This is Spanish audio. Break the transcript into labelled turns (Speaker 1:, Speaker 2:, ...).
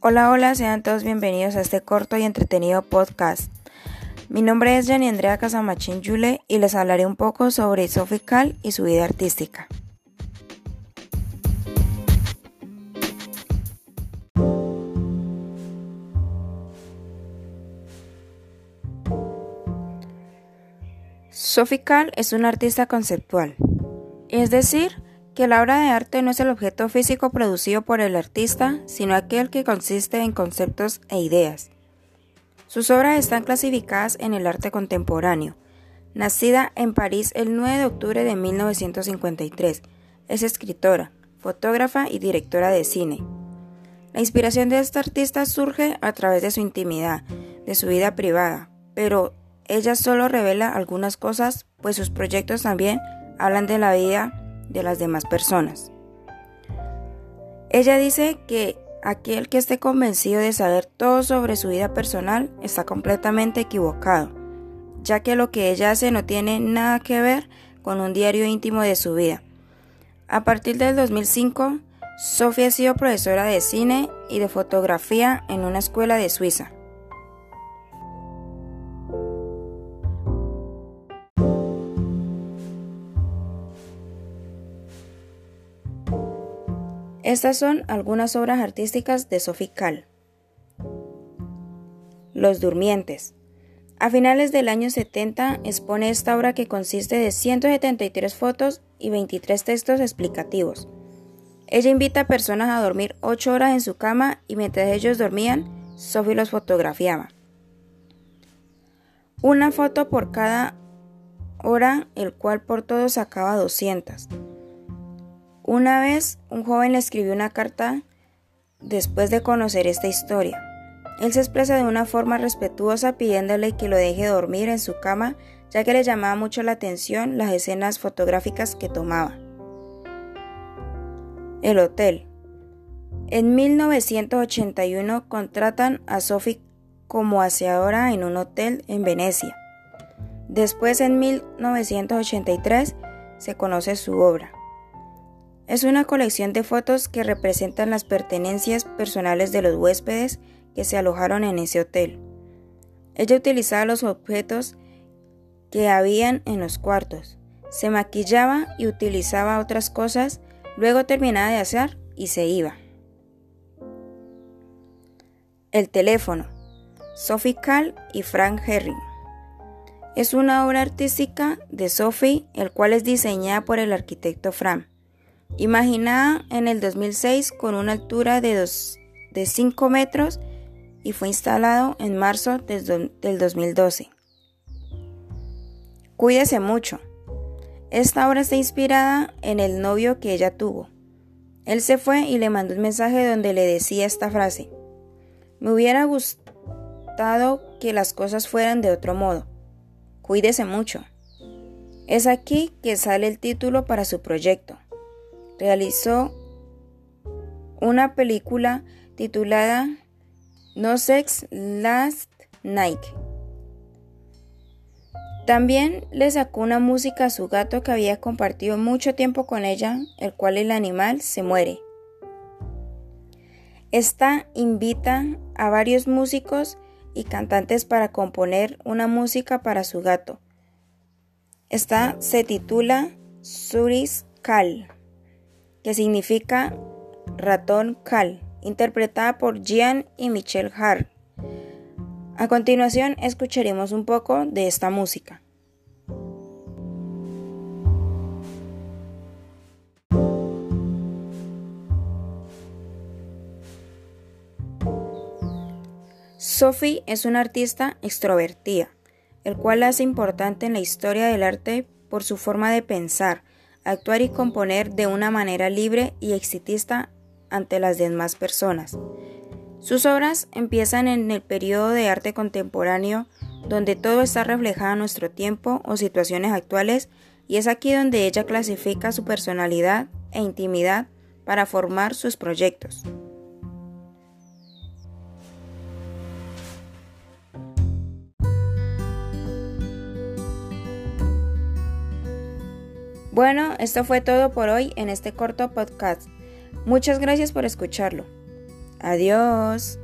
Speaker 1: Hola, hola, sean todos bienvenidos a este corto y entretenido podcast. Mi nombre es Jenny Andrea Casamachín Yule y les hablaré un poco sobre Sophie Cal y su vida artística. Sophie Cal es una artista conceptual, es decir, que la obra de arte no es el objeto físico producido por el artista, sino aquel que consiste en conceptos e ideas. Sus obras están clasificadas en el arte contemporáneo. Nacida en París el 9 de octubre de 1953, es escritora, fotógrafa y directora de cine. La inspiración de esta artista surge a través de su intimidad, de su vida privada, pero ella solo revela algunas cosas, pues sus proyectos también hablan de la vida de las demás personas. Ella dice que aquel que esté convencido de saber todo sobre su vida personal está completamente equivocado, ya que lo que ella hace no tiene nada que ver con un diario íntimo de su vida. A partir del 2005, Sofía ha sido profesora de cine y de fotografía en una escuela de Suiza. Estas son algunas obras artísticas de Sophie Kahl. Los Durmientes. A finales del año 70 expone esta obra que consiste de 173 fotos y 23 textos explicativos. Ella invita a personas a dormir 8 horas en su cama y mientras ellos dormían, Sophie los fotografiaba. Una foto por cada hora, el cual por todo sacaba 200. Una vez un joven le escribió una carta después de conocer esta historia. Él se expresa de una forma respetuosa pidiéndole que lo deje dormir en su cama ya que le llamaba mucho la atención las escenas fotográficas que tomaba. El hotel. En 1981 contratan a Sophie como aseadora en un hotel en Venecia. Después, en 1983, se conoce su obra. Es una colección de fotos que representan las pertenencias personales de los huéspedes que se alojaron en ese hotel. Ella utilizaba los objetos que habían en los cuartos, se maquillaba y utilizaba otras cosas, luego terminaba de hacer y se iba. El teléfono. Sophie Kahl y Frank Herring. Es una obra artística de Sophie, el cual es diseñada por el arquitecto Frank imaginada en el 2006 con una altura de, de 5 metros y fue instalado en marzo del 2012. Cuídese mucho. Esta obra está inspirada en el novio que ella tuvo. Él se fue y le mandó un mensaje donde le decía esta frase. Me hubiera gustado que las cosas fueran de otro modo. Cuídese mucho. Es aquí que sale el título para su proyecto realizó una película titulada No Sex Last Night. También le sacó una música a su gato que había compartido mucho tiempo con ella, el cual el animal se muere. Esta invita a varios músicos y cantantes para componer una música para su gato. Esta se titula Suris Cal que significa ratón cal, interpretada por Jean y Michelle Hart. A continuación escucharemos un poco de esta música. Sophie es una artista extrovertida, el cual la hace importante en la historia del arte por su forma de pensar, actuar y componer de una manera libre y exitista ante las demás personas. Sus obras empiezan en el periodo de arte contemporáneo, donde todo está reflejado en nuestro tiempo o situaciones actuales, y es aquí donde ella clasifica su personalidad e intimidad para formar sus proyectos. Bueno, esto fue todo por hoy en este corto podcast. Muchas gracias por escucharlo. Adiós.